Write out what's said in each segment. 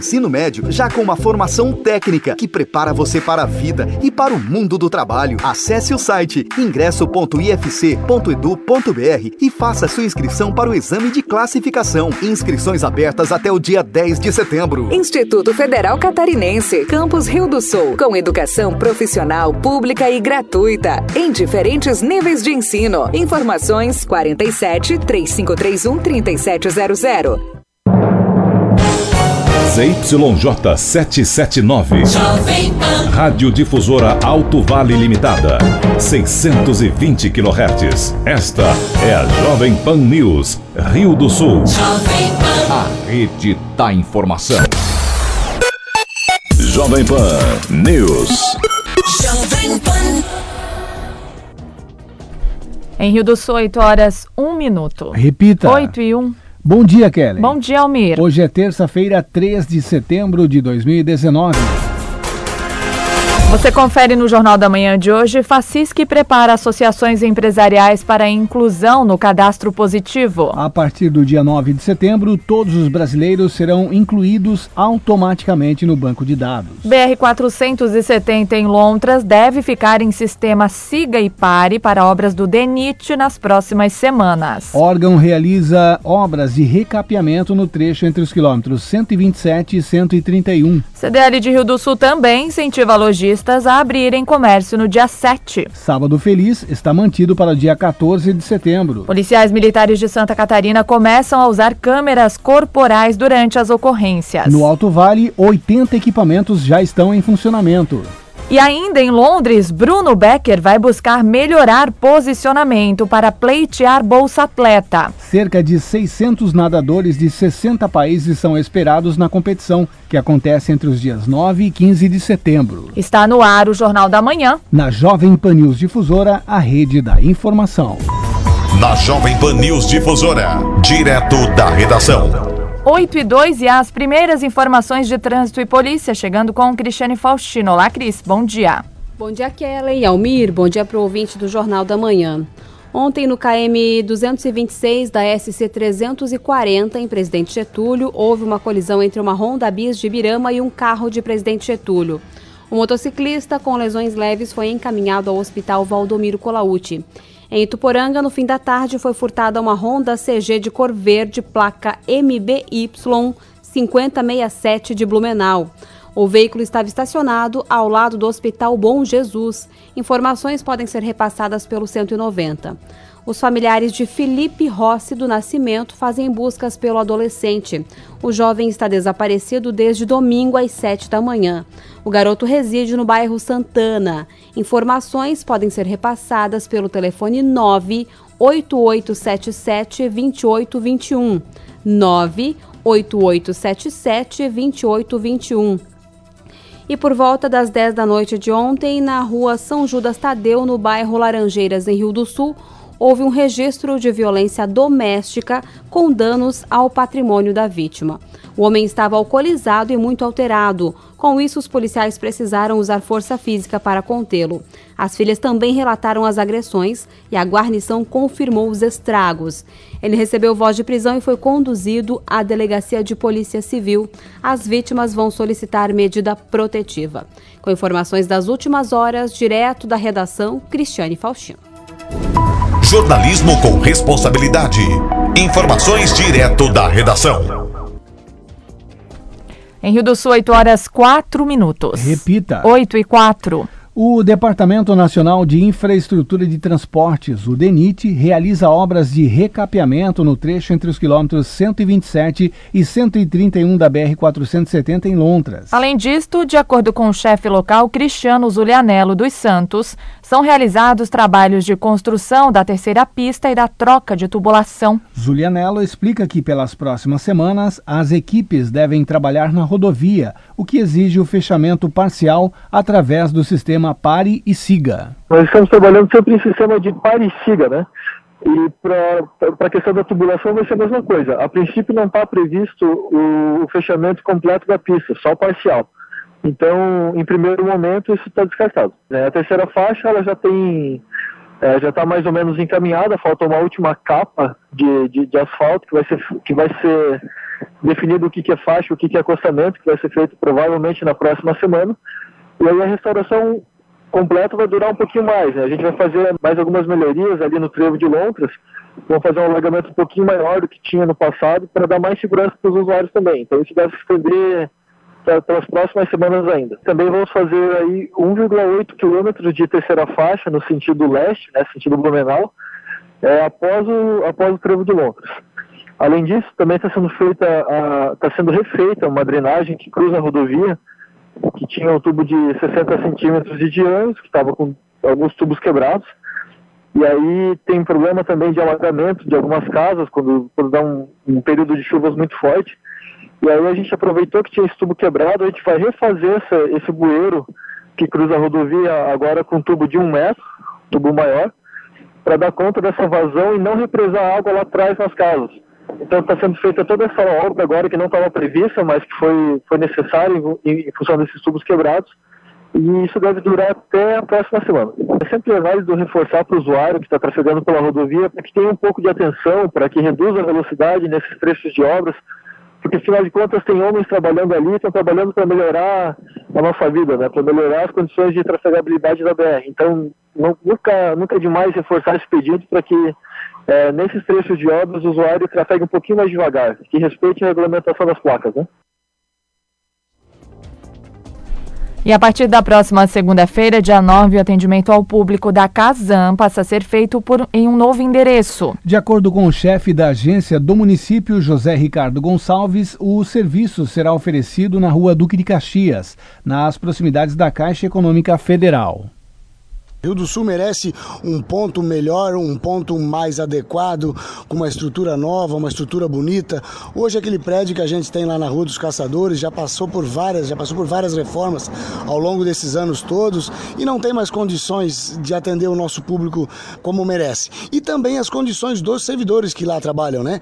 Ensino médio já com uma formação técnica que prepara você para a vida e para o mundo do trabalho. Acesse o site ingresso.ifc.edu.br e faça sua inscrição para o exame de classificação. Inscrições abertas até o dia 10 de setembro. Instituto Federal Catarinense, Campus Rio do Sul, com educação profissional, pública e gratuita, em diferentes níveis de ensino. Informações 47 3531 3700. ZYJ 779. Rádio Difusora Alto Vale Limitada. 620 kHz. Esta é a Jovem Pan News, Rio do Sul. A rede da informação. Jovem Pan News. Jovem Pan. Em Rio do Sul, 8 horas, 1 minuto. Repita. 8 e 1. Bom dia, Kelly. Bom dia, Almir. Hoje é terça-feira, 3 de setembro de 2019. Você confere no Jornal da Manhã de hoje, Facisc prepara associações empresariais para a inclusão no cadastro positivo. A partir do dia 9 de setembro, todos os brasileiros serão incluídos automaticamente no banco de dados. BR-470 em Lontras deve ficar em sistema Siga e Pare para obras do DENIT nas próximas semanas. órgão realiza obras de recapeamento no trecho entre os quilômetros 127 e 131. CDL de Rio do Sul também incentiva a abrirem comércio no dia 7. Sábado Feliz está mantido para o dia 14 de setembro. Policiais militares de Santa Catarina começam a usar câmeras corporais durante as ocorrências. No Alto Vale, 80 equipamentos já estão em funcionamento. E ainda em Londres, Bruno Becker vai buscar melhorar posicionamento para pleitear Bolsa Atleta. Cerca de 600 nadadores de 60 países são esperados na competição, que acontece entre os dias 9 e 15 de setembro. Está no ar o Jornal da Manhã. Na Jovem Pan News Difusora, a rede da informação. Na Jovem Pan News Difusora, direto da redação. 8 e 2 e as primeiras informações de trânsito e polícia, chegando com Cristiane Faustino. Olá, Cris, bom dia. Bom dia, Kelly Almir. Bom dia para o ouvinte do Jornal da Manhã. Ontem, no KM 226 da SC 340, em Presidente Getúlio, houve uma colisão entre uma Honda Bis de Ibirama e um carro de Presidente Getúlio. O motociclista com lesões leves foi encaminhado ao Hospital Valdomiro Colauti. Em Ituporanga, no fim da tarde, foi furtada uma Honda CG de cor verde, placa MBY 5067 de Blumenau. O veículo estava estacionado ao lado do Hospital Bom Jesus. Informações podem ser repassadas pelo 190. Os familiares de Felipe Rossi do Nascimento fazem buscas pelo adolescente. O jovem está desaparecido desde domingo às 7 da manhã. O garoto reside no bairro Santana. Informações podem ser repassadas pelo telefone 98877 2821. 98877 2821. E por volta das 10 da noite de ontem, na rua São Judas Tadeu, no bairro Laranjeiras, em Rio do Sul, houve um registro de violência doméstica com danos ao patrimônio da vítima. O homem estava alcoolizado e muito alterado. Com isso, os policiais precisaram usar força física para contê-lo. As filhas também relataram as agressões e a guarnição confirmou os estragos. Ele recebeu voz de prisão e foi conduzido à delegacia de polícia civil. As vítimas vão solicitar medida protetiva. Com informações das últimas horas, direto da redação, Cristiane Faustino. Jornalismo com responsabilidade. Informações direto da redação. Em Rio do Sul, 8 horas 4 minutos. Repita. 8 e 4. O Departamento Nacional de Infraestrutura de Transportes, o DENIT, realiza obras de recapeamento no trecho entre os quilômetros 127 e 131 da BR-470 em Lontras. Além disto, de acordo com o chefe local Cristiano Zulianello dos Santos, são realizados trabalhos de construção da terceira pista e da troca de tubulação. Zulianello explica que pelas próximas semanas as equipes devem trabalhar na rodovia, o que exige o fechamento parcial através do sistema Pare e Siga. Nós estamos trabalhando sempre em sistema de Pare e Siga, né? E para a questão da tubulação vai ser a mesma coisa. A princípio não está previsto o, o fechamento completo da pista, só parcial. Então, em primeiro momento, isso está descartado. Né? A terceira faixa ela já tem é, já está mais ou menos encaminhada, falta uma última capa de, de, de, asfalto que vai ser, que vai ser definido o que, que é faixa, o que, que é acostamento, que vai ser feito provavelmente na próxima semana. E aí a restauração completa vai durar um pouquinho mais. Né? A gente vai fazer mais algumas melhorias ali no trevo de Lontras, vamos fazer um alargamento um pouquinho maior do que tinha no passado para dar mais segurança para os usuários também. Então isso deve se estender pelas próximas semanas ainda. Também vamos fazer aí 1,8 quilômetros de terceira faixa no sentido leste, né, sentido Blumenau, é, após, o, após o trevo de Lontras. Além disso, também está sendo feita, está sendo refeita uma drenagem que cruza a rodovia, que tinha um tubo de 60 centímetros de diâmetro, que estava com alguns tubos quebrados. E aí tem problema também de alagamento de algumas casas, quando, quando dá um, um período de chuvas muito forte. E aí a gente aproveitou que tinha esse tubo quebrado, a gente vai refazer essa, esse bueiro que cruza a rodovia agora com um tubo de um metro, tubo maior, para dar conta dessa vazão e não represar água lá atrás nas casas. Então está sendo feita toda essa obra agora que não estava prevista, mas que foi, foi necessária em, em função desses tubos quebrados. E isso deve durar até a próxima semana. É sempre válido reforçar para o usuário que está trafegando pela rodovia para que tenha um pouco de atenção, para que reduza a velocidade nesses trechos de obras, porque afinal de contas tem homens trabalhando ali, estão trabalhando para melhorar a nossa vida, né? para melhorar as condições de trafegabilidade da BR. Então, não, nunca, nunca é demais reforçar esse pedido para que é, nesses trechos de obras o usuário trafegue um pouquinho mais devagar, que respeite a regulamentação das placas, né? E a partir da próxima segunda-feira, dia 9, o atendimento ao público da Casam passa a ser feito por, em um novo endereço. De acordo com o chefe da agência do município, José Ricardo Gonçalves, o serviço será oferecido na rua Duque de Caxias, nas proximidades da Caixa Econômica Federal. Rio do Sul merece um ponto melhor, um ponto mais adequado, com uma estrutura nova, uma estrutura bonita. Hoje aquele prédio que a gente tem lá na Rua dos Caçadores já passou por várias, já passou por várias reformas ao longo desses anos todos e não tem mais condições de atender o nosso público como merece. E também as condições dos servidores que lá trabalham, né?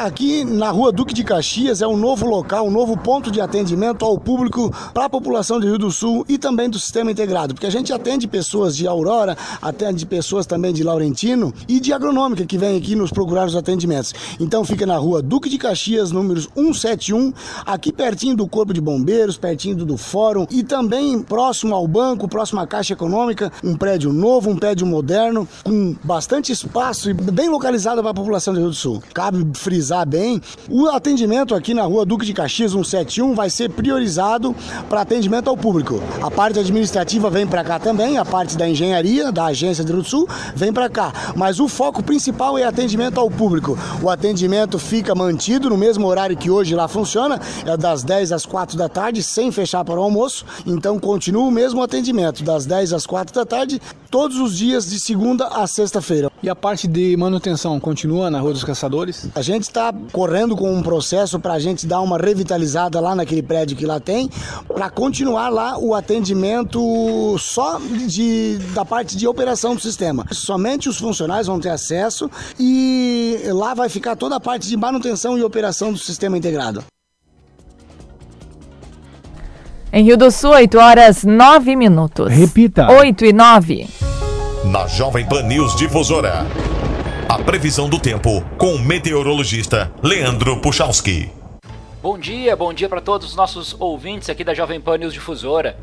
Aqui, na Rua Duque de Caxias é um novo local, um novo ponto de atendimento ao público para a população do Rio do Sul e também do sistema integrado, porque a gente atende pessoas de Aurora, até de pessoas também de Laurentino e de Agronômica que vem aqui nos procurar os atendimentos. Então fica na rua Duque de Caxias, números 171, aqui pertinho do Corpo de Bombeiros, pertinho do Fórum e também próximo ao banco, próximo à Caixa Econômica, um prédio novo, um prédio moderno, com bastante espaço e bem localizado para a população do Rio do Sul. Cabe frisar bem, o atendimento aqui na rua Duque de Caxias 171 vai ser priorizado para atendimento ao público. A parte administrativa vem para cá também, a parte da da engenharia, da agência de Rio do Sul, vem para cá. Mas o foco principal é atendimento ao público. O atendimento fica mantido no mesmo horário que hoje lá funciona, é das 10 às 4 da tarde, sem fechar para o almoço. Então continua o mesmo atendimento, das 10 às 4 da tarde, todos os dias de segunda a sexta-feira. E a parte de manutenção continua na Rua dos Caçadores? A gente está correndo com um processo para a gente dar uma revitalizada lá naquele prédio que lá tem, para continuar lá o atendimento só de da parte de operação do sistema. Somente os funcionários vão ter acesso e lá vai ficar toda a parte de manutenção e operação do sistema integrado. Em Rio do Sul, 8 horas 9 minutos. Repita. 8 e 9. Na Jovem Pan News Difusora. A previsão do tempo com o meteorologista Leandro Puchalski. Bom dia, bom dia para todos os nossos ouvintes aqui da Jovem Pan News Difusora.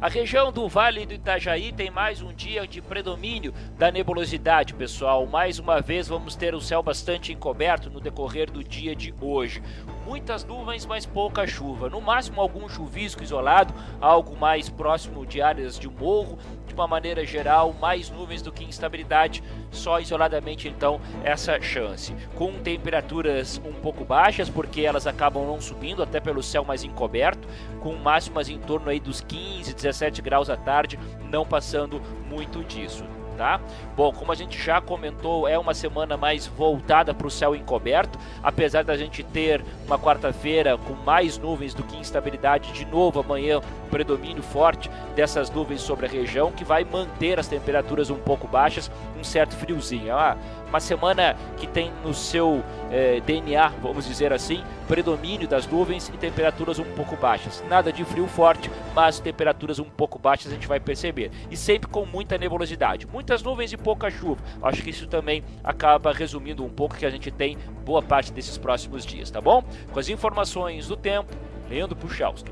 A região do Vale do Itajaí tem mais um dia de predomínio da nebulosidade, pessoal. Mais uma vez vamos ter o céu bastante encoberto no decorrer do dia de hoje. Muitas nuvens, mas pouca chuva. No máximo algum chuvisco isolado, algo mais próximo de áreas de morro. De uma maneira geral, mais nuvens do que instabilidade, só isoladamente então essa chance. Com temperaturas um pouco baixas, porque elas acabam não subindo, até pelo céu mais encoberto, com máximas em torno aí dos 15, 17 graus à tarde, não passando muito disso tá? Bom, como a gente já comentou, é uma semana mais voltada para o céu encoberto, apesar da gente ter uma quarta-feira com mais nuvens do que instabilidade, de novo amanhã predomínio forte dessas nuvens sobre a região, que vai manter as temperaturas um pouco baixas, um certo friozinho. É uma, semana que tem no seu eh, DNA, vamos dizer assim, predomínio das nuvens e temperaturas um pouco baixas. Nada de frio forte, mas temperaturas um pouco baixas a gente vai perceber. E sempre com muita nebulosidade. Muita muitas nuvens e pouca chuva. Acho que isso também acaba resumindo um pouco que a gente tem boa parte desses próximos dias, tá bom? Com as informações do tempo, Leandro Puchalski.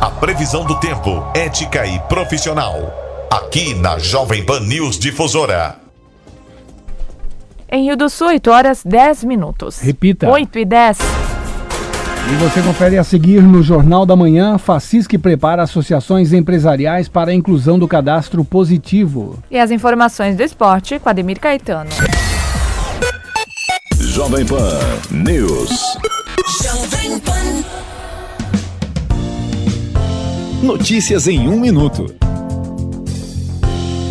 A previsão do tempo, ética e profissional. Aqui na Jovem Pan News Difusora. Em Rio do Sul, 8 horas 10 minutos. Repita. 8 e 10. E você confere a seguir no Jornal da Manhã, Facisc prepara associações empresariais para a inclusão do cadastro positivo. E as informações do esporte com Ademir Caetano. Jovem Pan News. Jovem Pan. Notícias em um minuto.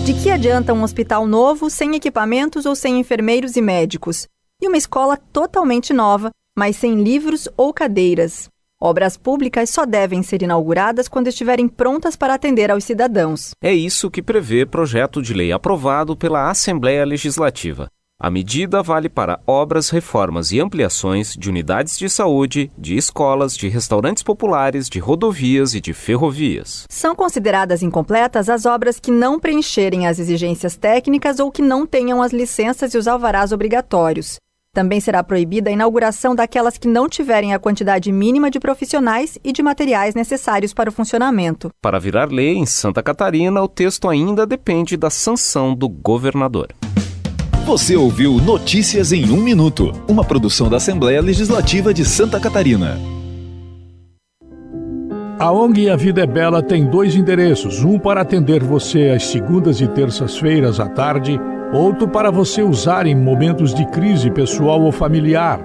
De que adianta um hospital novo sem equipamentos ou sem enfermeiros e médicos? E uma escola totalmente nova, mas sem livros ou cadeiras? Obras públicas só devem ser inauguradas quando estiverem prontas para atender aos cidadãos. É isso que prevê projeto de lei aprovado pela Assembleia Legislativa. A medida vale para obras, reformas e ampliações de unidades de saúde, de escolas, de restaurantes populares, de rodovias e de ferrovias. São consideradas incompletas as obras que não preencherem as exigências técnicas ou que não tenham as licenças e os alvarás obrigatórios. Também será proibida a inauguração daquelas que não tiverem a quantidade mínima de profissionais e de materiais necessários para o funcionamento. Para virar lei em Santa Catarina, o texto ainda depende da sanção do governador. Você ouviu Notícias em um Minuto, uma produção da Assembleia Legislativa de Santa Catarina. A ONG A Vida é Bela tem dois endereços: um para atender você às segundas e terças-feiras à tarde, outro para você usar em momentos de crise pessoal ou familiar.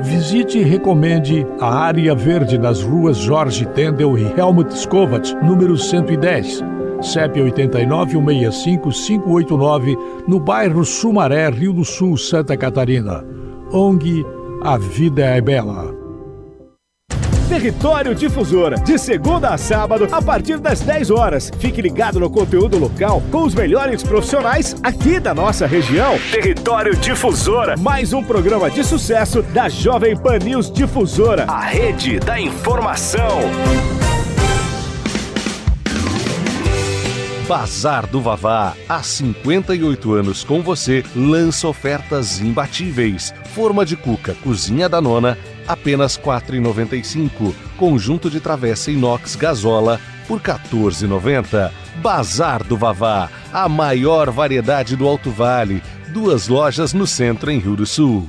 Visite e recomende a Área Verde nas ruas Jorge Tendel e Helmut Skovat, número 110. CEP 89-165-589, no bairro Sumaré, Rio do Sul, Santa Catarina. ONG A Vida é Bela. Território Difusora, de segunda a sábado, a partir das 10 horas. Fique ligado no conteúdo local com os melhores profissionais aqui da nossa região. Território Difusora, mais um programa de sucesso da Jovem Pan News Difusora, a rede da informação. Bazar do Vavá, há 58 anos com você, lança ofertas imbatíveis. Forma de cuca, cozinha da nona, apenas R$ 4,95. Conjunto de travessa inox gasola por R$ 14,90. Bazar do Vavá, a maior variedade do Alto Vale. Duas lojas no centro em Rio do Sul.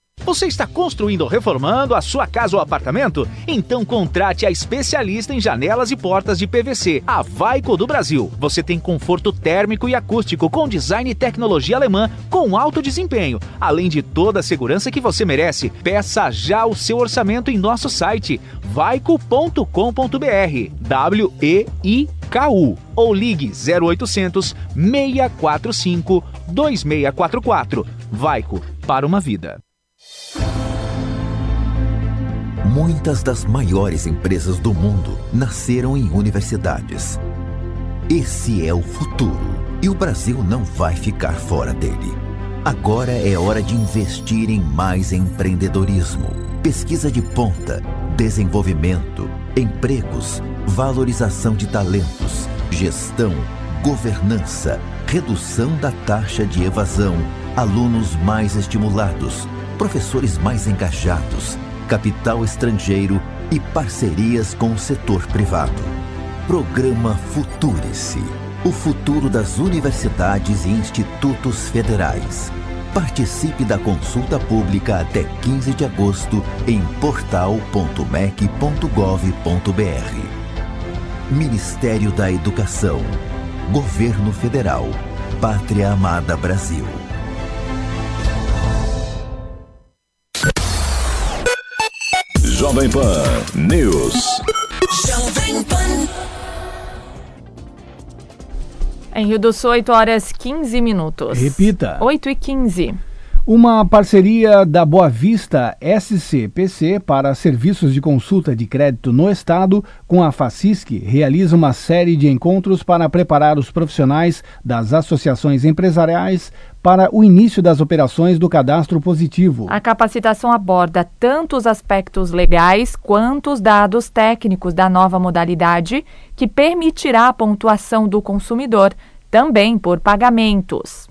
Você está construindo ou reformando a sua casa ou apartamento? Então contrate a especialista em janelas e portas de PVC, a Vaico do Brasil. Você tem conforto térmico e acústico com design e tecnologia alemã com alto desempenho, além de toda a segurança que você merece. Peça já o seu orçamento em nosso site vaico.com.br. W E I K U ou ligue 0800 645 2644. Vaico para uma vida. Muitas das maiores empresas do mundo nasceram em universidades. Esse é o futuro e o Brasil não vai ficar fora dele. Agora é hora de investir em mais empreendedorismo, pesquisa de ponta, desenvolvimento, empregos, valorização de talentos, gestão, governança, redução da taxa de evasão, alunos mais estimulados, professores mais engajados capital estrangeiro e parcerias com o setor privado. Programa Futurice o futuro das universidades e institutos federais. Participe da consulta pública até 15 de agosto em portal.mec.gov.br. Ministério da Educação. Governo Federal. Pátria Amada Brasil. Jovem Pan News. Jovem Pan. Em Rio do Sul, 8 horas 15 minutos. Repita. 8 e 15. Uma parceria da Boa Vista SCPC para serviços de consulta de crédito no Estado com a Facisc realiza uma série de encontros para preparar os profissionais das associações empresariais para o início das operações do cadastro positivo. A capacitação aborda tanto os aspectos legais quanto os dados técnicos da nova modalidade, que permitirá a pontuação do consumidor, também por pagamentos.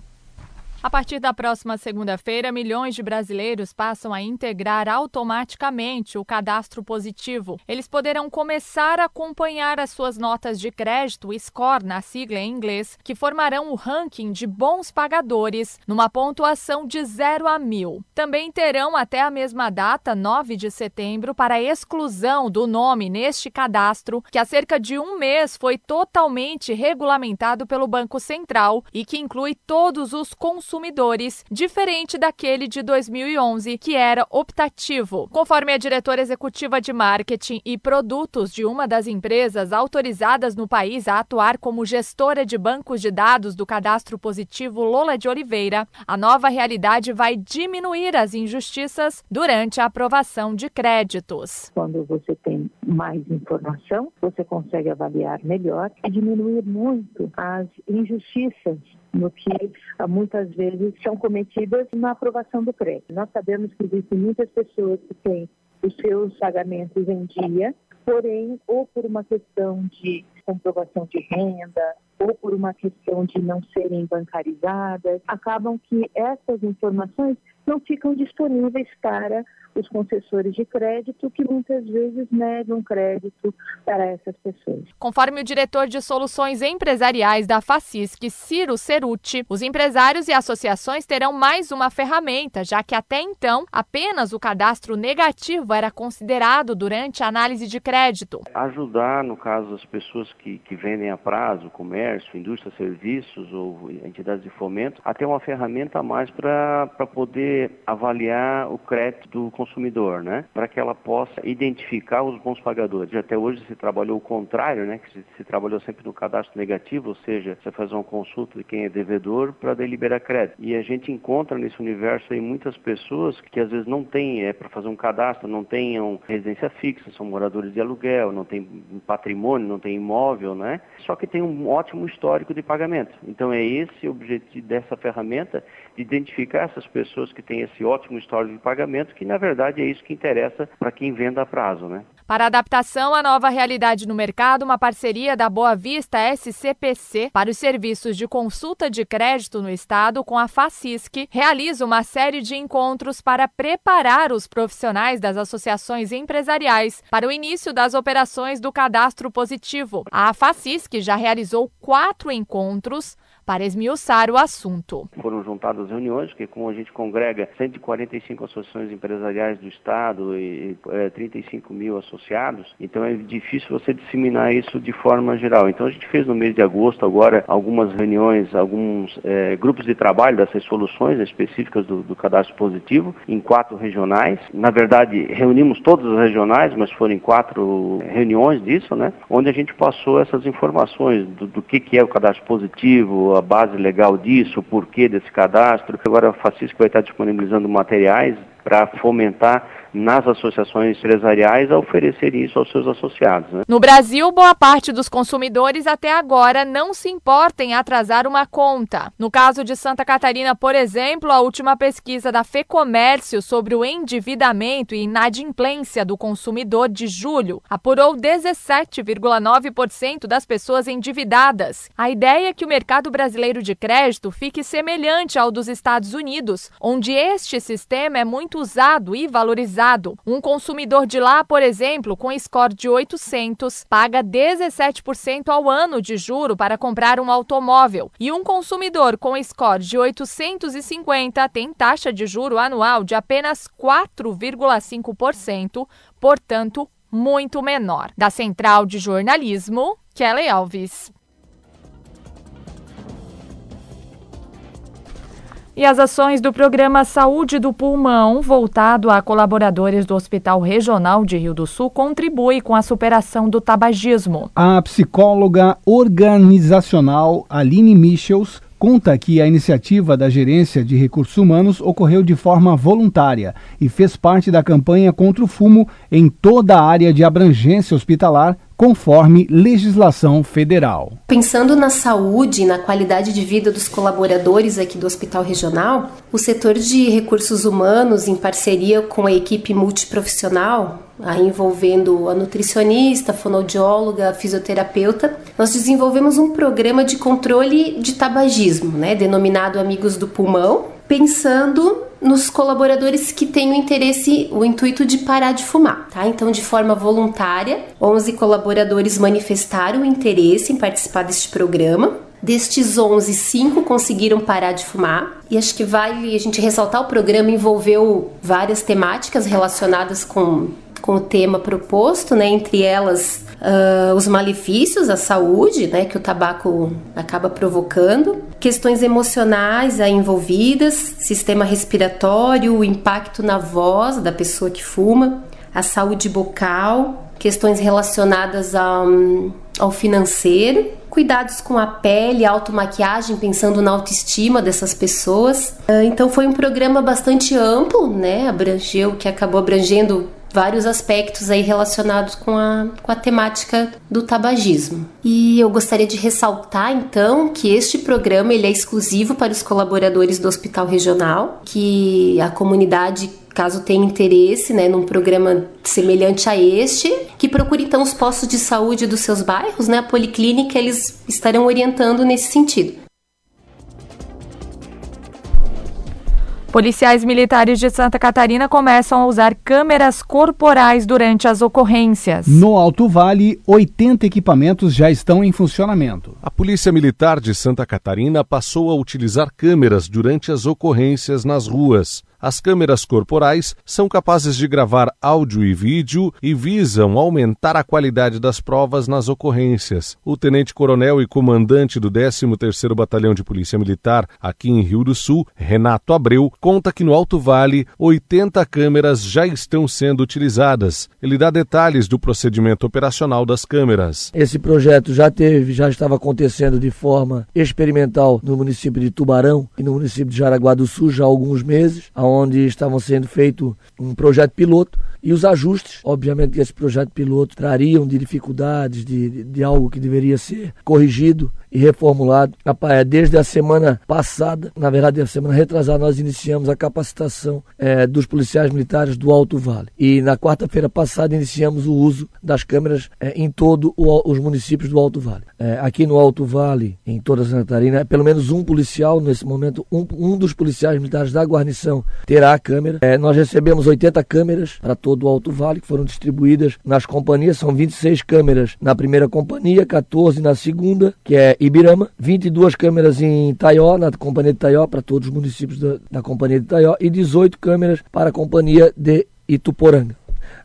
A partir da próxima segunda-feira, milhões de brasileiros passam a integrar automaticamente o cadastro positivo. Eles poderão começar a acompanhar as suas notas de crédito, score na sigla em inglês, que formarão o ranking de bons pagadores numa pontuação de 0 a 1000. Também terão até a mesma data, 9 de setembro, para a exclusão do nome neste cadastro, que há cerca de um mês foi totalmente regulamentado pelo Banco Central e que inclui todos os consumidores consumidores, diferente daquele de 2011, que era optativo. Conforme a diretora executiva de marketing e produtos de uma das empresas autorizadas no país a atuar como gestora de bancos de dados do cadastro positivo Lola de Oliveira, a nova realidade vai diminuir as injustiças durante a aprovação de créditos. Quando você tem mais informação, você consegue avaliar melhor e diminuir muito as injustiças no que ah, muitas vezes são cometidas na aprovação do crédito. Nós sabemos que existem muitas pessoas que têm os seus pagamentos em dia, porém, ou por uma questão de comprovação de renda, ou por uma questão de não serem bancarizadas, acabam que essas informações não ficam disponíveis para os concessores de crédito, que muitas vezes negam crédito para essas pessoas. Conforme o diretor de soluções empresariais da Facisc, Ciro Ceruti, os empresários e associações terão mais uma ferramenta, já que até então apenas o cadastro negativo era considerado durante a análise de crédito. Ajudar, no caso, as pessoas que, que vendem a prazo, comércio, indústria, serviços ou entidades de fomento, a ter uma ferramenta a mais para poder avaliar o crédito do consumidor, né? Para que ela possa identificar os bons pagadores. Até hoje se trabalhou o contrário, né? Que se, se trabalhou sempre no cadastro negativo, ou seja, você faz uma consulta de quem é devedor para deliberar crédito. E a gente encontra nesse universo aí muitas pessoas que às vezes não têm, é, para fazer um cadastro, não tenham residência fixa, são moradores de aluguel, não tem patrimônio, não tem imóvel, né? Só que tem um ótimo histórico de pagamento. Então é esse o objetivo dessa ferramenta, de identificar essas pessoas que têm esse ótimo histórico de pagamento, que na verdade verdade é isso que interessa para quem venda a prazo, né? Para adaptação à nova realidade no mercado, uma parceria da Boa Vista SCPC para os serviços de consulta de crédito no estado com a Facisc realiza uma série de encontros para preparar os profissionais das associações empresariais para o início das operações do cadastro positivo. A Facisc já realizou quatro encontros para esmiuçar o assunto. Foram juntadas reuniões, que como a gente congrega 145 associações empresariais do Estado e é, 35 mil associados, então é difícil você disseminar isso de forma geral. Então a gente fez no mês de agosto agora algumas reuniões, alguns é, grupos de trabalho dessas soluções específicas do, do cadastro positivo em quatro regionais. Na verdade, reunimos todas as regionais, mas foram em quatro reuniões disso, né? Onde a gente passou essas informações do, do que, que é o cadastro positivo, a base legal disso, o porquê desse cadastro. Agora a Facisco vai estar disponibilizando materiais para fomentar nas associações empresariais a oferecer isso aos seus associados. Né? No Brasil, boa parte dos consumidores até agora não se importa em atrasar uma conta. No caso de Santa Catarina, por exemplo, a última pesquisa da FEComércio sobre o endividamento e inadimplência do consumidor de julho apurou 17,9% das pessoas endividadas. A ideia é que o mercado brasileiro de crédito fique semelhante ao dos Estados Unidos, onde este sistema é muito usado e valorizado um consumidor de lá, por exemplo, com score de 800, paga 17% ao ano de juro para comprar um automóvel. E um consumidor com score de 850 tem taxa de juro anual de apenas 4,5%, portanto, muito menor. Da Central de Jornalismo, Kelly Alves. E as ações do programa Saúde do Pulmão, voltado a colaboradores do Hospital Regional de Rio do Sul, contribui com a superação do tabagismo. A psicóloga organizacional Aline Michels conta que a iniciativa da Gerência de Recursos Humanos ocorreu de forma voluntária e fez parte da campanha contra o fumo em toda a área de abrangência hospitalar conforme legislação federal. Pensando na saúde e na qualidade de vida dos colaboradores aqui do Hospital Regional, o setor de recursos humanos, em parceria com a equipe multiprofissional, envolvendo a nutricionista, a fonoaudióloga, a fisioterapeuta, nós desenvolvemos um programa de controle de tabagismo, né, denominado Amigos do Pulmão, pensando nos colaboradores que têm o interesse, o intuito de parar de fumar, tá? Então, de forma voluntária, 11 colaboradores manifestaram interesse em participar deste programa. Destes 11, 5 conseguiram parar de fumar. E acho que vale a gente ressaltar: o programa envolveu várias temáticas relacionadas com, com o tema proposto, né? Entre elas, uh, os malefícios à saúde, né? Que o tabaco acaba provocando, questões emocionais aí envolvidas, sistema respiratório, o impacto na voz da pessoa que fuma, a saúde bucal, questões relacionadas ao, ao financeiro, cuidados com a pele, automaquiagem, pensando na autoestima dessas pessoas. Ah, então foi um programa bastante amplo, né? Abrangeu, que acabou abrangendo vários aspectos aí relacionados com a, com a temática do tabagismo. E eu gostaria de ressaltar então que este programa ele é exclusivo para os colaboradores do Hospital Regional, que a comunidade caso tenha interesse né, num programa semelhante a este, que procure então os postos de saúde dos seus bairros, né, a policlínica, eles estarão orientando nesse sentido. Policiais militares de Santa Catarina começam a usar câmeras corporais durante as ocorrências. No Alto Vale, 80 equipamentos já estão em funcionamento. A Polícia Militar de Santa Catarina passou a utilizar câmeras durante as ocorrências nas ruas. As câmeras corporais são capazes de gravar áudio e vídeo e visam aumentar a qualidade das provas nas ocorrências. O tenente-coronel e comandante do 13º Batalhão de Polícia Militar aqui em Rio do Sul, Renato Abreu, conta que no Alto Vale 80 câmeras já estão sendo utilizadas. Ele dá detalhes do procedimento operacional das câmeras. Esse projeto já teve, já estava acontecendo de forma experimental no município de Tubarão e no município de Jaraguá do Sul já há alguns meses, onde estavam sendo feito um projeto piloto e os ajustes, obviamente que esse projeto piloto trariam de dificuldades, de, de, de algo que deveria ser corrigido e reformulado. É, desde a semana passada, na verdade, a semana retrasada, nós iniciamos a capacitação é, dos policiais militares do Alto Vale. E na quarta-feira passada iniciamos o uso das câmeras é, em todos os municípios do Alto Vale. É, aqui no Alto Vale, em toda Santa Catarina, pelo menos um policial, nesse momento, um, um dos policiais militares da guarnição terá a câmera. É, nós recebemos 80 câmeras para todo o Alto Vale, que foram distribuídas nas companhias. São 26 câmeras na primeira companhia, 14 na segunda, que é Ibirama, 22 câmeras em Taió, na companhia de Taió, para todos os municípios da, da companhia de Taió, e 18 câmeras para a companhia de Ituporanga.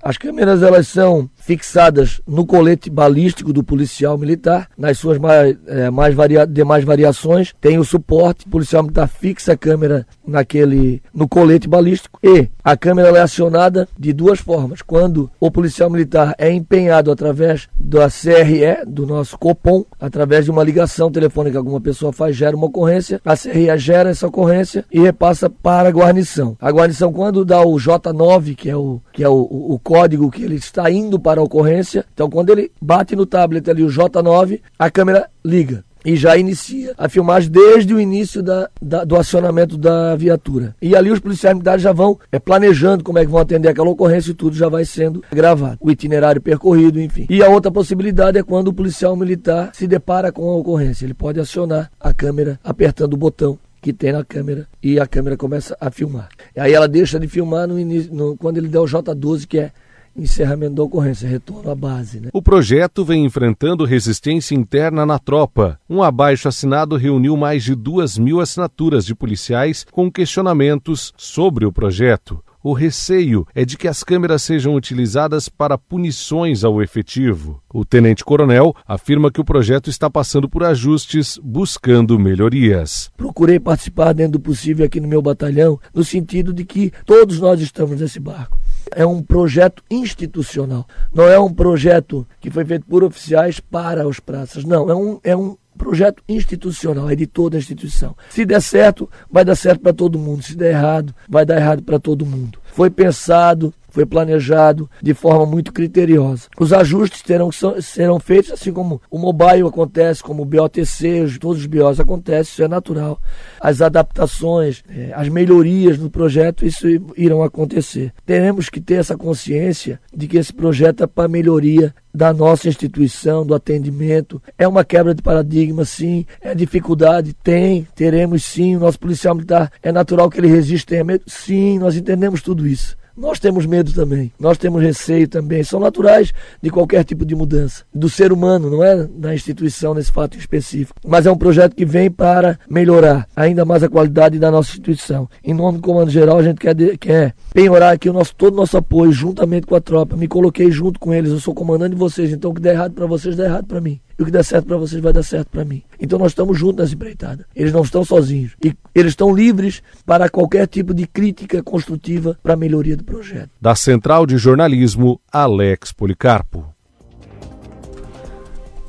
As câmeras elas são fixadas no colete balístico do policial militar, nas suas mais, é, mais varia demais variações, tem o suporte, o policial militar fixa a câmera naquele, no colete balístico e a câmera é acionada de duas formas. Quando o policial militar é empenhado através da CRE, do nosso COPOM, através de uma ligação telefônica que alguma pessoa faz, gera uma ocorrência, a CRE gera essa ocorrência e repassa para a guarnição. A guarnição, quando dá o J9, que é o, que é o, o código que ele está indo para a ocorrência. Então, quando ele bate no tablet ali o J9, a câmera liga e já inicia a filmagem desde o início da, da, do acionamento da viatura. E ali os policiais militares já vão é, planejando como é que vão atender aquela ocorrência e tudo já vai sendo gravado. O itinerário percorrido, enfim. E a outra possibilidade é quando o policial militar se depara com a ocorrência. Ele pode acionar a câmera apertando o botão que tem na câmera e a câmera começa a filmar. Aí ela deixa de filmar no início, no, quando ele der o J12, que é encerramento da ocorrência, retorno à base. Né? O projeto vem enfrentando resistência interna na tropa. Um abaixo assinado reuniu mais de duas mil assinaturas de policiais com questionamentos sobre o projeto. O receio é de que as câmeras sejam utilizadas para punições ao efetivo. O tenente-coronel afirma que o projeto está passando por ajustes, buscando melhorias. Procurei participar dentro do possível aqui no meu batalhão, no sentido de que todos nós estamos nesse barco. É um projeto institucional, não é um projeto que foi feito por oficiais para os praças, não, é um, é um projeto institucional, é de toda a instituição. Se der certo, vai dar certo para todo mundo. Se der errado, vai dar errado para todo mundo. Foi pensado, foi planejado de forma muito criteriosa. Os ajustes terão, serão feitos assim como o mobile acontece, como o BOTC, todos os BOs acontecem, isso é natural. As adaptações, é, as melhorias no projeto, isso irão acontecer. Teremos que ter essa consciência de que esse projeto é para melhoria da nossa instituição, do atendimento. É uma quebra de paradigma, sim. É dificuldade, tem. Teremos sim. O nosso policial militar é natural que ele resista. Sim, nós entendemos tudo isso. Nós temos medo também, nós temos receio também, são naturais de qualquer tipo de mudança, do ser humano, não é da instituição nesse fato específico. Mas é um projeto que vem para melhorar ainda mais a qualidade da nossa instituição. Em nome do Comando Geral, a gente quer, quer penhorar aqui o nosso, todo o nosso apoio, juntamente com a tropa. Me coloquei junto com eles, eu sou comandante de vocês, então o que der errado para vocês, der errado para mim. E o que der certo para vocês vai dar certo para mim. Então nós estamos juntos nessa empreitada. Eles não estão sozinhos. E eles estão livres para qualquer tipo de crítica construtiva para a melhoria do projeto. Da Central de Jornalismo, Alex Policarpo.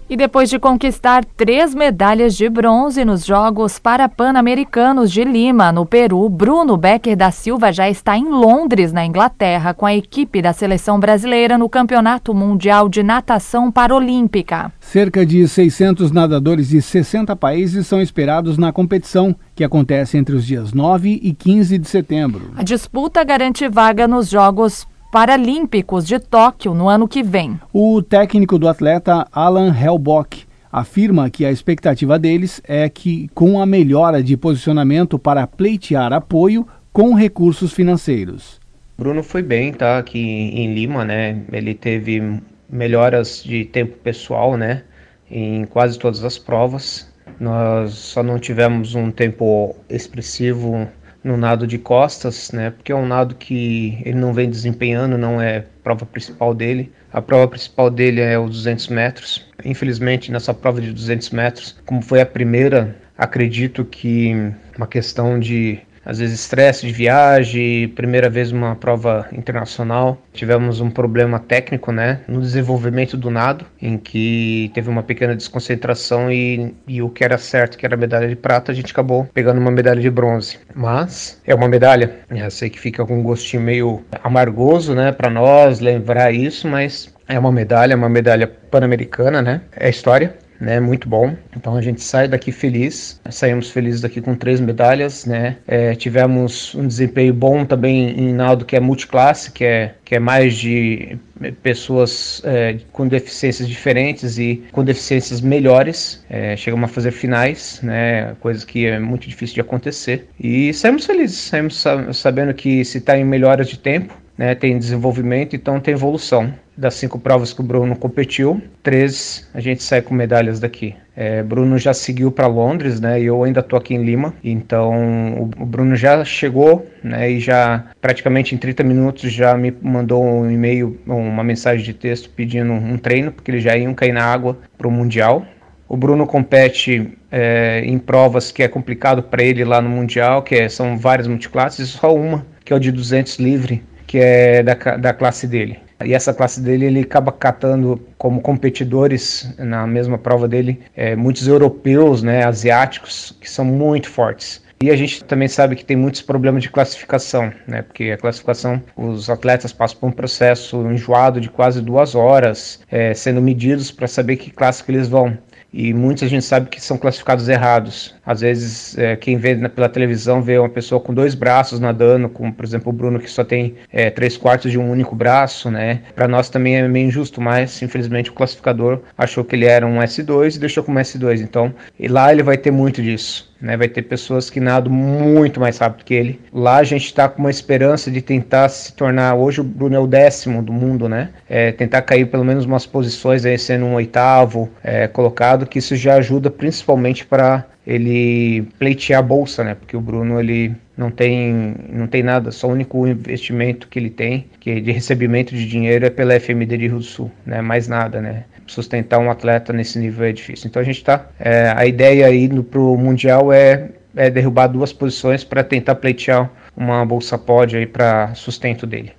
E depois de conquistar três medalhas de bronze nos Jogos Parapan-Americanos de Lima, no Peru, Bruno Becker da Silva já está em Londres, na Inglaterra, com a equipe da seleção brasileira no Campeonato Mundial de Natação Paralímpica. Cerca de 600 nadadores de 60 países são esperados na competição, que acontece entre os dias 9 e 15 de setembro. A disputa garante vaga nos Jogos Paralímpicos de Tóquio no ano que vem. O técnico do atleta, Alan Helbock, afirma que a expectativa deles é que, com a melhora de posicionamento para pleitear apoio com recursos financeiros. Bruno foi bem, tá? Aqui em Lima, né? Ele teve melhoras de tempo pessoal, né? Em quase todas as provas. Nós só não tivemos um tempo expressivo no nado de costas, né? Porque é um nado que ele não vem desempenhando, não é prova principal dele. A prova principal dele é os 200 metros. Infelizmente, nessa prova de 200 metros, como foi a primeira, acredito que uma questão de às vezes estresse de viagem, primeira vez uma prova internacional. Tivemos um problema técnico, né, no desenvolvimento do nado, em que teve uma pequena desconcentração e, e o que era certo, que era medalha de prata, a gente acabou pegando uma medalha de bronze. Mas é uma medalha, eu sei que fica com um gostinho meio amargoso, né, para nós lembrar isso, mas é uma medalha, é uma medalha pan-americana, né? É história né? Muito bom. Então a gente sai daqui feliz. Saímos felizes daqui com três medalhas, né? É, tivemos um desempenho bom também em Naldo, que é multiclasse, que é, que é mais de pessoas é, com deficiências diferentes e com deficiências melhores. É, chegamos a fazer finais, né? Coisa que é muito difícil de acontecer. E saímos felizes, saímos sabendo que se está em melhoras de tempo, né, tem desenvolvimento, então tem evolução. Das cinco provas que o Bruno competiu, três a gente sai com medalhas daqui. É, Bruno já seguiu para Londres, né? E eu ainda estou aqui em Lima. Então o, o, Bruno já chegou, né? E já praticamente em 30 minutos já me mandou um e-mail, uma mensagem de texto pedindo um treino, porque eles já iam cair na água para o Mundial. O Bruno compete é, em provas que é complicado para ele lá no Mundial, que é, são várias multiclasses, só uma, que é o de 200 livre, que é da, da classe dele. E essa classe dele ele acaba catando como competidores na mesma prova dele é, muitos europeus, né, asiáticos, que são muito fortes. E a gente também sabe que tem muitos problemas de classificação, né? Porque a classificação, os atletas passam por um processo enjoado de quase duas horas, é, sendo medidos para saber que classe que eles vão e muitos a gente sabe que são classificados errados. Às vezes, é, quem vê pela televisão vê uma pessoa com dois braços nadando, como por exemplo o Bruno que só tem é, três quartos de um único braço, né? Para nós também é meio injusto, mas infelizmente o classificador achou que ele era um S2 e deixou como S2. Então, e lá ele vai ter muito disso. Né, vai ter pessoas que nadam muito mais rápido que ele. Lá a gente está com uma esperança de tentar se tornar. Hoje o Bruno é o décimo do mundo, né? É, tentar cair pelo menos umas posições aí, sendo um oitavo é, colocado, que isso já ajuda principalmente para ele pleitear a bolsa, né? Porque o Bruno ele não tem, não tem nada, só o único investimento que ele tem, que é de recebimento de dinheiro, é pela FMD de Rio do Sul, né? Mais nada, né? Sustentar um atleta nesse nível é difícil. Então a gente tá. É, a ideia aí no, pro Mundial é, é derrubar duas posições para tentar pleitear uma bolsa pod aí para sustento dele.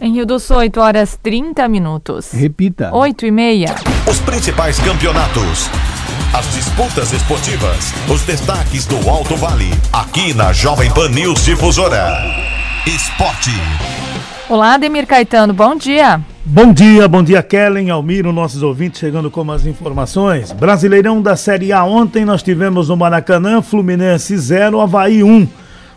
Em Rio do Sul, 8 horas 30 minutos. Repita. 8 e meia. Os principais campeonatos. As disputas esportivas. Os destaques do Alto Vale. Aqui na Jovem Pan News Difusora. Esporte. Olá, Ademir Caetano, bom dia. Bom dia, bom dia, Kellen, Almiro, nossos ouvintes chegando com as informações. Brasileirão da Série A ontem nós tivemos no Maracanã, Fluminense 0, Havaí 1.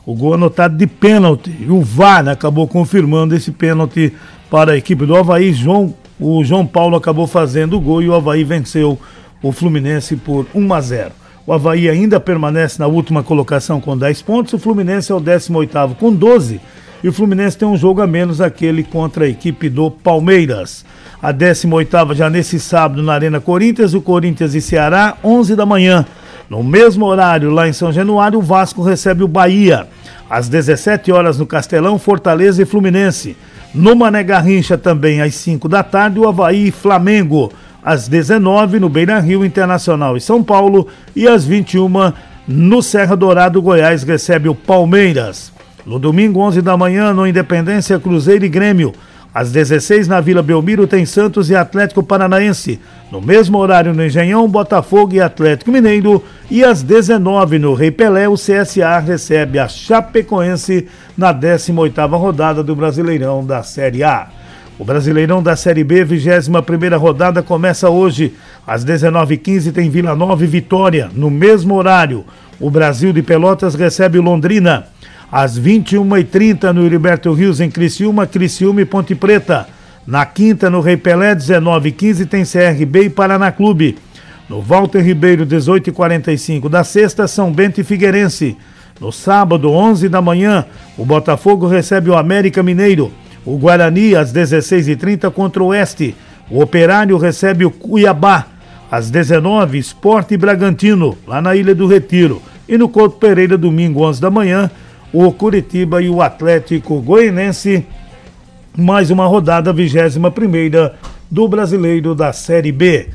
O gol anotado de pênalti. E o VAR acabou confirmando esse pênalti para a equipe do Havaí. João, o João Paulo acabou fazendo o gol e o Havaí venceu o Fluminense por 1 a 0. O Havaí ainda permanece na última colocação com 10 pontos. O Fluminense é o 18 com 12 e o Fluminense tem um jogo a menos aquele contra a equipe do Palmeiras. A 18 já nesse sábado na Arena Corinthians, o Corinthians e Ceará, 11 da manhã. No mesmo horário, lá em São Januário, o Vasco recebe o Bahia. Às 17 horas no Castelão, Fortaleza e Fluminense. No Mané Garrincha também às 5 da tarde, o Havaí e Flamengo. Às 19 no Beira Rio Internacional e São Paulo. E às 21 no Serra Dourado, Goiás recebe o Palmeiras. No domingo, 11 da manhã, no Independência, Cruzeiro e Grêmio. Às 16 na Vila Belmiro tem Santos e Atlético Paranaense. No mesmo horário no Engenhão, Botafogo e Atlético Mineiro. E às 19 no Rei Pelé, o CSA recebe a Chapecoense na 18ª rodada do Brasileirão da Série A. O Brasileirão da Série B, 21ª rodada, começa hoje. Às 19h15 tem Vila Nova e Vitória. No mesmo horário, o Brasil de Pelotas recebe o Londrina às 21h30 no Heriberto Rios, em Criciúma, Criciúma e Ponte Preta. Na quinta, no Rei Pelé, 19h15, tem CRB e Paraná Clube. No Walter Ribeiro, 18h45 da sexta, São Bento e Figueirense. No sábado, 11 da manhã, o Botafogo recebe o América Mineiro. O Guarani, às 16h30, contra o Oeste. O Operário recebe o Cuiabá. Às 19 Esporte Bragantino, lá na Ilha do Retiro. E no Couto Pereira, domingo, 11 da manhã, o Curitiba e o Atlético Goianense. Mais uma rodada, 21 primeira do Brasileiro da Série B.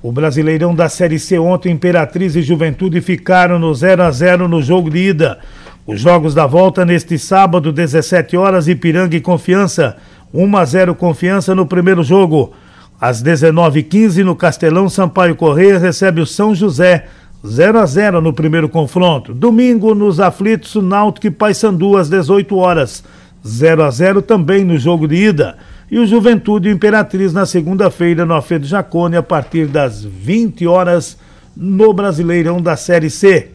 O Brasileirão da Série C ontem, Imperatriz e Juventude ficaram no 0 a 0 no jogo de ida. Os jogos da volta neste sábado, 17 horas, Ipiranga e Confiança. 1 a 0 Confiança no primeiro jogo. Às 19h15, no Castelão, Sampaio Correia recebe o São José 0 a 0 no primeiro confronto. Domingo, nos aflitos, Náutico e Paysandu às 18 horas. 0 a 0 também no jogo de ida. E o Juventude Imperatriz na segunda-feira no Alfredo Jacone a partir das 20 horas no Brasileirão da Série C.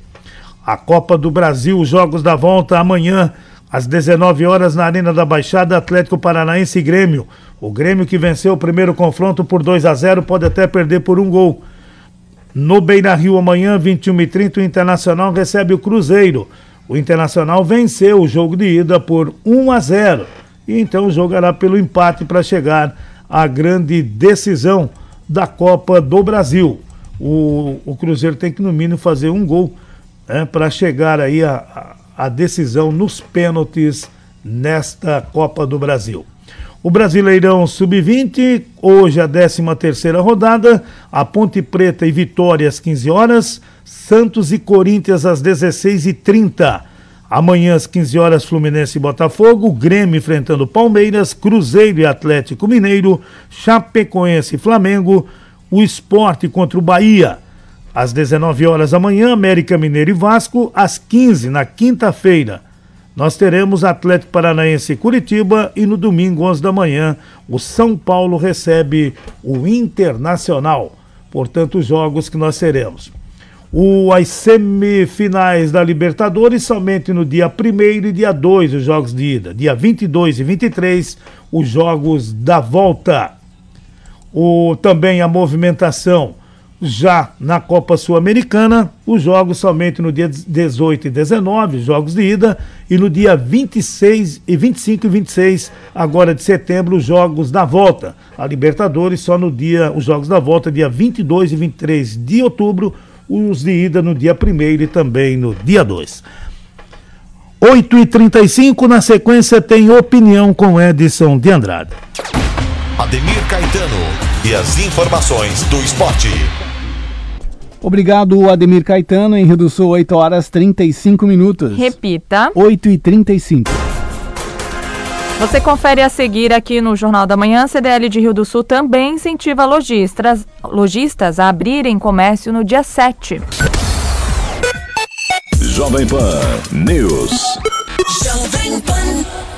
A Copa do Brasil, os jogos da volta amanhã às 19 horas na Arena da Baixada, Atlético Paranaense e Grêmio. O Grêmio que venceu o primeiro confronto por 2 a 0 pode até perder por um gol. No Beira Rio, amanhã, 21h30, o Internacional recebe o Cruzeiro. O Internacional venceu o jogo de ida por 1 a 0 e então jogará pelo empate para chegar à grande decisão da Copa do Brasil. O, o Cruzeiro tem que, no mínimo, fazer um gol né, para chegar aí a, a, a decisão nos pênaltis nesta Copa do Brasil. O Brasileirão Sub-20, hoje a 13 terceira rodada, a Ponte Preta e Vitória às 15 horas, Santos e Corinthians às 16h30. Amanhã às 15 horas, Fluminense e Botafogo, Grêmio enfrentando Palmeiras, Cruzeiro e Atlético Mineiro, Chapecoense e Flamengo, o Esporte contra o Bahia. Às 19 horas amanhã, América Mineiro e Vasco, às 15 na quinta-feira nós teremos Atlético Paranaense Curitiba e no domingo, 11 da manhã, o São Paulo recebe o Internacional. Portanto, os jogos que nós teremos. O, as semifinais da Libertadores somente no dia 1 e dia 2 os jogos de ida. Dia 22 e 23 os jogos da volta. O, também a movimentação já na Copa Sul-Americana, os jogos somente no dia 18 e 19, jogos de ida, e no dia 26 e 25 e 26, agora de setembro, os jogos da volta. A Libertadores só no dia, os jogos da volta, dia 22 e 23 de outubro, os de ida no dia 1 e também no dia 2. 8h35, na sequência tem opinião com Edson de Andrade. Ademir Caetano e as informações do esporte. Obrigado, Ademir Caetano. Em Rio do Sul, 8 horas 35 minutos. Repita. 8 e 35 Você confere a seguir aqui no Jornal da Manhã. CDL de Rio do Sul também incentiva lojistas, lojistas a abrirem comércio no dia 7. Jovem Pan News. Jovem Pan.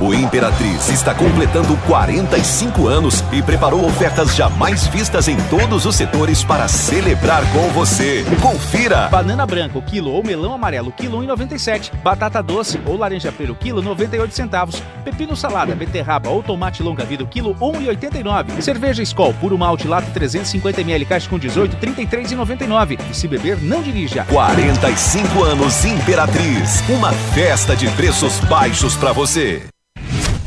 O Imperatriz está completando 45 anos e preparou ofertas jamais vistas em todos os setores para celebrar com você. Confira! Banana branca, o quilo, ou melão amarelo, quilo 1,97. Batata doce ou laranja pera, o quilo, 98 centavos. Pepino salada, beterraba ou tomate longa vida, o quilo, 1,89. Cerveja Skol, puro malte, lata 350ml, caixa com 18, 33,99. E se beber, não dirija. 45 anos Imperatriz. Uma festa de preços baixos para você.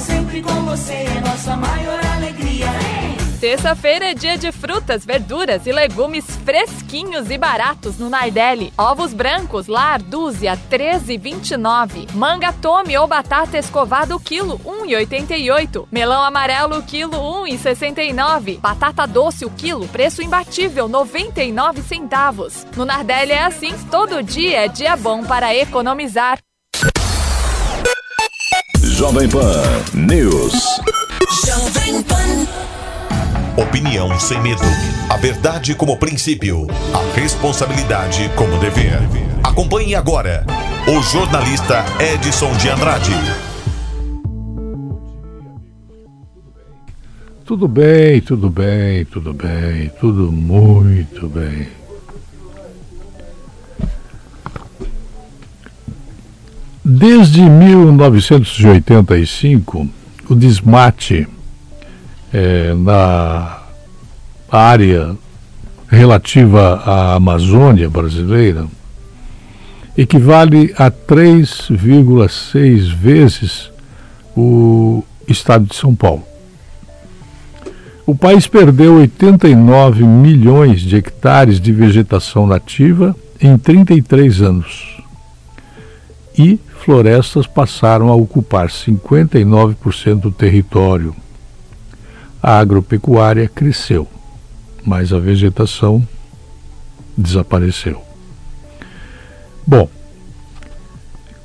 Sempre com você, é nossa maior alegria. Terça-feira é dia de frutas, verduras e legumes fresquinhos e baratos no Nardelli. Ovos brancos, lar, dúzia, 13,29. Manga tome ou batata escovada, o quilo, 1,88. Melão amarelo, o quilo, 1,69. Batata doce, o quilo, preço imbatível, 99 centavos. No Nardelli é assim, todo dia é dia bom para economizar. Jovem Pan News. Jovem Pan. Opinião sem medo. A verdade como princípio. A responsabilidade como dever. Acompanhe agora o jornalista Edson de Andrade. Tudo bem, tudo bem, tudo bem, tudo muito bem. Desde 1985, o desmate eh, na área relativa à Amazônia brasileira equivale a 3,6 vezes o estado de São Paulo. O país perdeu 89 milhões de hectares de vegetação nativa em 33 anos. E florestas passaram a ocupar 59% do território. a agropecuária cresceu, mas a vegetação desapareceu. Bom,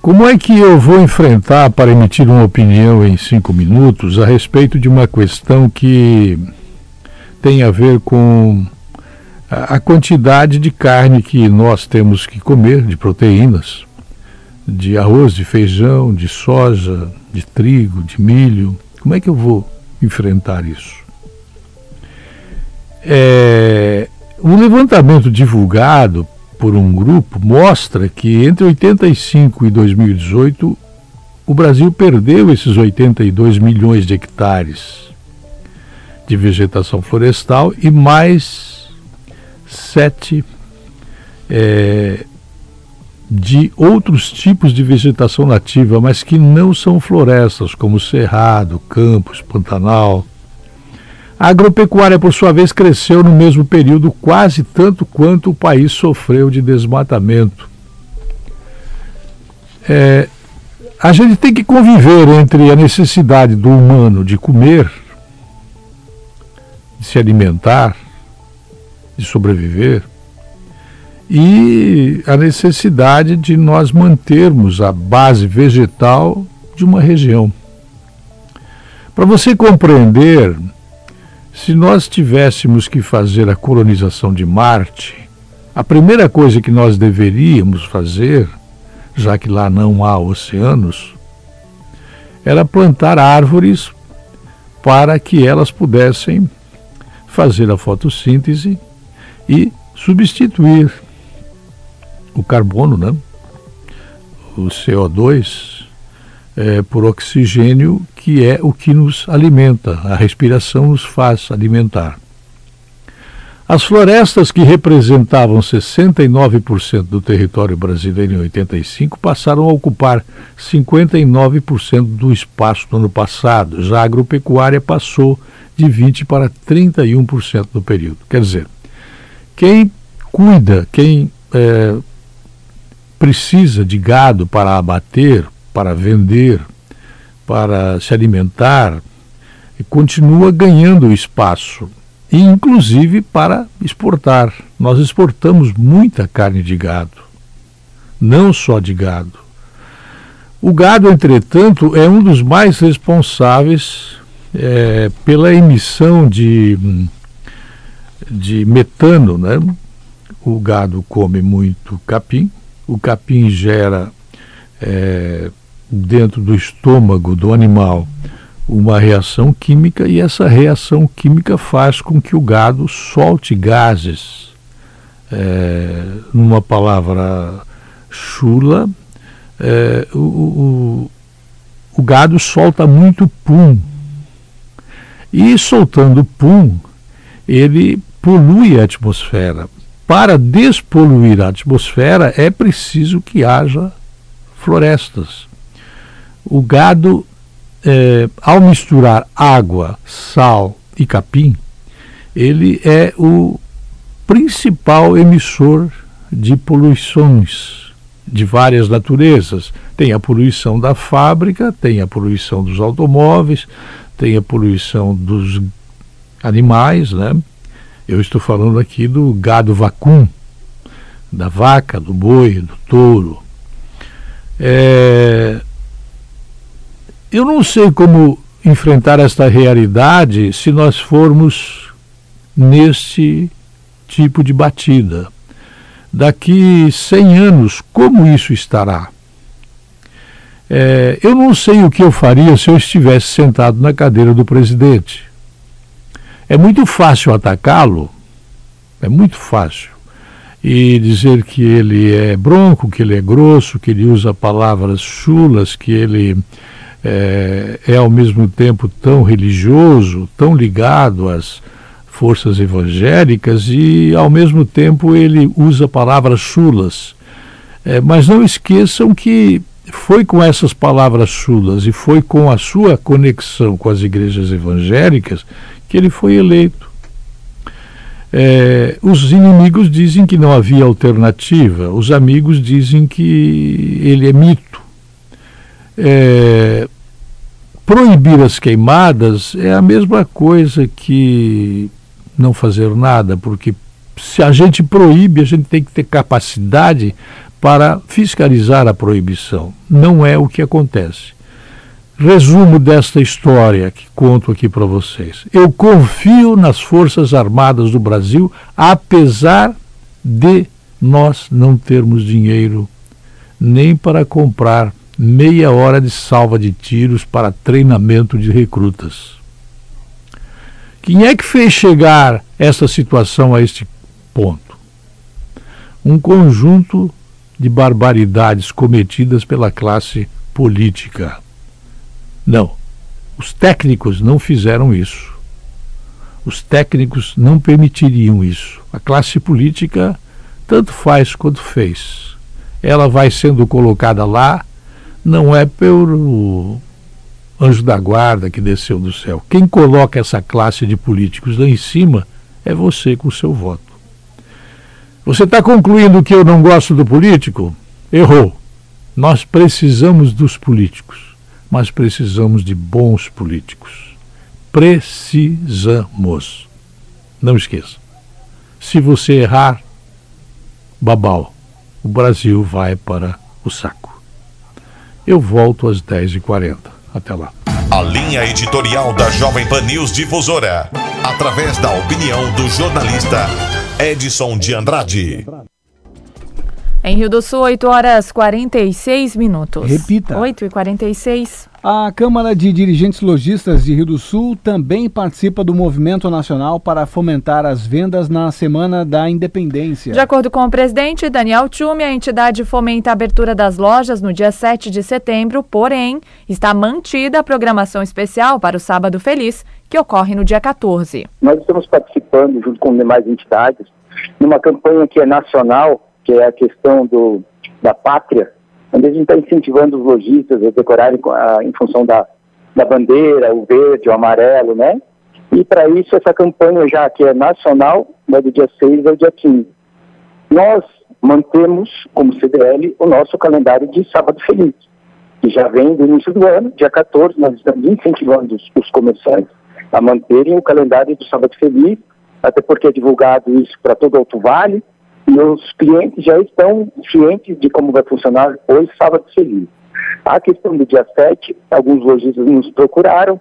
como é que eu vou enfrentar para emitir uma opinião em cinco minutos a respeito de uma questão que tem a ver com a quantidade de carne que nós temos que comer, de proteínas, de arroz, de feijão, de soja, de trigo, de milho? Como é que eu vou enfrentar isso? É, um levantamento divulgado por um grupo mostra que entre 85 e 2018 o Brasil perdeu esses 82 milhões de hectares de vegetação florestal e mais 7 é, de outros tipos de vegetação nativa, mas que não são florestas, como cerrado, campos, pantanal, a agropecuária, por sua vez, cresceu no mesmo período quase tanto quanto o país sofreu de desmatamento. É, a gente tem que conviver entre a necessidade do humano de comer, de se alimentar, de sobreviver, e a necessidade de nós mantermos a base vegetal de uma região. Para você compreender se nós tivéssemos que fazer a colonização de Marte, a primeira coisa que nós deveríamos fazer, já que lá não há oceanos, era plantar árvores para que elas pudessem fazer a fotossíntese e substituir o carbono, né? o CO2, é, por oxigênio, que é o que nos alimenta, a respiração nos faz alimentar. As florestas que representavam 69% do território brasileiro em 85 passaram a ocupar 59% do espaço no ano passado. Já a agropecuária passou de 20% para 31% no período. Quer dizer, quem cuida, quem é, precisa de gado para abater, para vender, para se alimentar, e continua ganhando espaço, e inclusive para exportar. Nós exportamos muita carne de gado, não só de gado. O gado, entretanto, é um dos mais responsáveis é, pela emissão de, de metano. Né? O gado come muito capim, o capim gera é, dentro do estômago do animal uma reação química e essa reação química faz com que o gado solte gases. É, numa palavra chula, é, o, o, o gado solta muito pum. E soltando pum, ele polui a atmosfera. Para despoluir a atmosfera é preciso que haja florestas o gado, é, ao misturar água, sal e capim, ele é o principal emissor de poluições de várias naturezas. Tem a poluição da fábrica, tem a poluição dos automóveis, tem a poluição dos animais, né? Eu estou falando aqui do gado vacum, da vaca, do boi, do touro. É, eu não sei como enfrentar esta realidade se nós formos neste tipo de batida. Daqui 100 anos, como isso estará? É, eu não sei o que eu faria se eu estivesse sentado na cadeira do presidente. É muito fácil atacá-lo, é muito fácil. E dizer que ele é bronco, que ele é grosso, que ele usa palavras chulas, que ele é, é ao mesmo tempo tão religioso, tão ligado às forças evangélicas e ao mesmo tempo ele usa palavras chulas. É, mas não esqueçam que foi com essas palavras chulas e foi com a sua conexão com as igrejas evangélicas que ele foi eleito. É, os inimigos dizem que não havia alternativa, os amigos dizem que ele é mito. É, proibir as queimadas é a mesma coisa que não fazer nada, porque se a gente proíbe, a gente tem que ter capacidade para fiscalizar a proibição. Não é o que acontece. Resumo desta história que conto aqui para vocês. Eu confio nas Forças Armadas do Brasil, apesar de nós não termos dinheiro nem para comprar meia hora de salva de tiros para treinamento de recrutas. Quem é que fez chegar essa situação a este ponto? Um conjunto de barbaridades cometidas pela classe política. Não, os técnicos não fizeram isso. Os técnicos não permitiriam isso. A classe política tanto faz quanto fez. Ela vai sendo colocada lá, não é pelo anjo da guarda que desceu do céu. Quem coloca essa classe de políticos lá em cima é você com o seu voto. Você está concluindo que eu não gosto do político? Errou. Nós precisamos dos políticos mas precisamos de bons políticos. Precisamos. Não esqueça. Se você errar, babau, o Brasil vai para o saco. Eu volto às 10h40. Até lá. A linha editorial da Jovem Pan News Difusora, através da opinião do jornalista Edson de Andrade. Em Rio do Sul, 8 horas 46 minutos. Repita. 8 e 46. A Câmara de Dirigentes Logistas de Rio do Sul também participa do movimento nacional para fomentar as vendas na Semana da Independência. De acordo com o presidente Daniel Tchume, a entidade fomenta a abertura das lojas no dia 7 de setembro, porém, está mantida a programação especial para o Sábado Feliz, que ocorre no dia 14. Nós estamos participando, junto com demais entidades, numa campanha que é nacional que é a questão do, da pátria, onde a gente está incentivando os lojistas a decorarem a, em função da, da bandeira, o verde, o amarelo, né? E para isso, essa campanha já que é nacional, vai do dia 6 ao dia 15. Nós mantemos, como CDL, o nosso calendário de Sábado Feliz, que já vem do início do ano, dia 14, nós estamos incentivando os, os comerciantes a manterem o calendário do Sábado Feliz, até porque é divulgado isso para todo o Alto Vale, e os clientes já estão cientes de como vai funcionar hoje, sábado feliz. A questão do dia 7, alguns lojistas nos procuraram,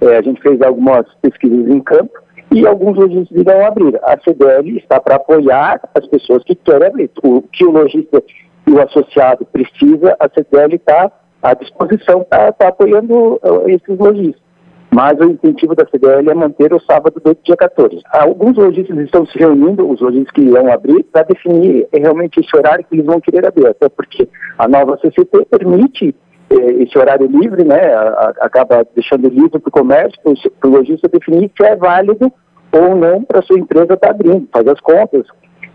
é, a gente fez algumas pesquisas em campo e alguns lojistas irão abrir. A CDL está para apoiar as pessoas que querem abrir. O que o lojista e o associado precisa, a CDL está à disposição para estar tá apoiando uh, esses lojistas mas o incentivo da CDL é manter o sábado do dia 14. Alguns lojistas estão se reunindo, os lojistas que irão abrir, para definir realmente esse horário que eles vão querer abrir, até porque a nova CCT permite eh, esse horário livre, né, acaba deixando livre para o comércio, para o lojista definir se é válido ou não para sua empresa estar tá abrindo, faz as contas,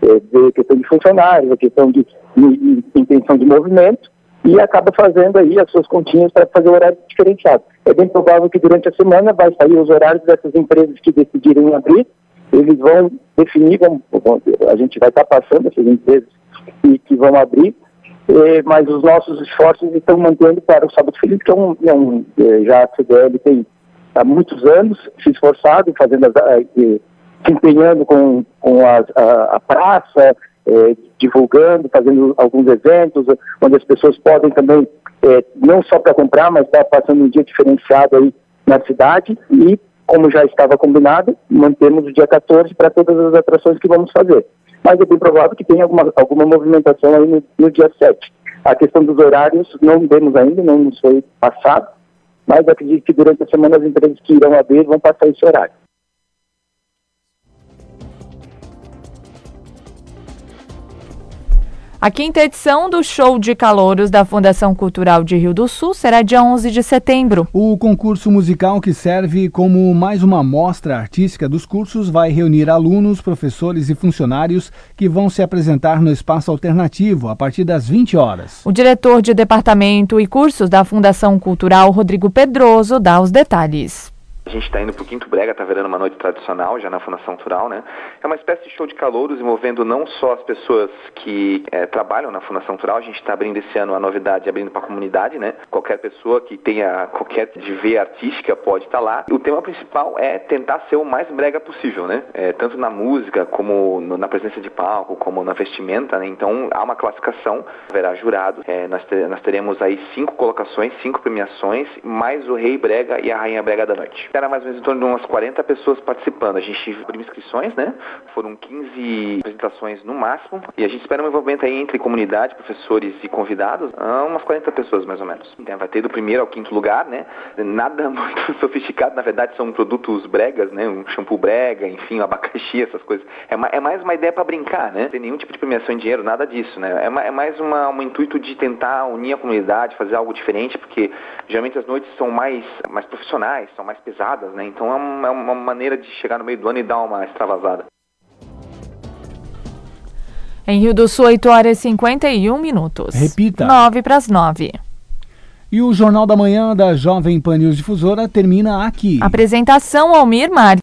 eh, ver questão de funcionários, a questão de, de, de intenção de movimento, e acaba fazendo aí as suas continhas para fazer o horário diferenciado. É bem provável que durante a semana vai sair os horários dessas empresas que decidirem abrir, eles vão definir, vão, a gente vai estar passando essas empresas que, que vão abrir, eh, mas os nossos esforços estão mantendo para o Sábado Feliz, que é um, é um eh, já a CDL tem há muitos anos se esforçado, fazendo as, eh, se empenhando com, com a, a, a praça, é, divulgando, fazendo alguns eventos, onde as pessoas podem também, é, não só para comprar, mas estar tá passando um dia diferenciado aí na cidade e, como já estava combinado, mantemos o dia 14 para todas as atrações que vamos fazer. Mas é bem provável que tenha alguma, alguma movimentação aí no, no dia 7. A questão dos horários não temos ainda, não nos foi passado, mas acredito que durante a semana as empresas que irão abrir vão passar esse horário. A quinta edição do Show de Calouros da Fundação Cultural de Rio do Sul será dia 11 de setembro. O concurso musical que serve como mais uma mostra artística dos cursos vai reunir alunos, professores e funcionários que vão se apresentar no espaço alternativo a partir das 20 horas. O diretor de departamento e cursos da Fundação Cultural, Rodrigo Pedroso, dá os detalhes. A gente está indo para o Quinto Brega, está virando uma noite tradicional já na Fundação Tural, né? É uma espécie de show de calouros envolvendo não só as pessoas que é, trabalham na Fundação Tural, a gente está abrindo esse ano a novidade, abrindo para a comunidade, né? Qualquer pessoa que tenha qualquer de ver artística pode estar tá lá. O tema principal é tentar ser o mais brega possível, né? É, tanto na música, como no, na presença de palco, como na vestimenta, né? Então há uma classificação, haverá jurado. É, nós, ter, nós teremos aí cinco colocações, cinco premiações, mais o Rei Brega e a Rainha Brega da Noite. Era mais ou menos em torno de umas 40 pessoas participando. A gente abriu inscrições, né? Foram 15 apresentações no máximo. E a gente espera um envolvimento aí entre comunidade, professores e convidados, umas 40 pessoas mais ou menos. Então, vai ter do primeiro ao quinto lugar, né? Nada muito sofisticado, na verdade são produtos bregas, né? Um shampoo brega, enfim, um abacaxi, essas coisas. É, é mais uma ideia para brincar, né? Não tem nenhum tipo de premiação em dinheiro, nada disso, né? É, é mais uma, um intuito de tentar unir a comunidade, fazer algo diferente, porque geralmente as noites são mais, mais profissionais, são mais pesadas, né? Então é uma, é uma maneira de chegar no meio do ano e dar uma extravasada. Em Rio do Sul, 8 horas e 51 minutos. Repita. 9 para as 9. E o Jornal da Manhã da Jovem Pan News Difusora termina aqui. Apresentação Almir Marques.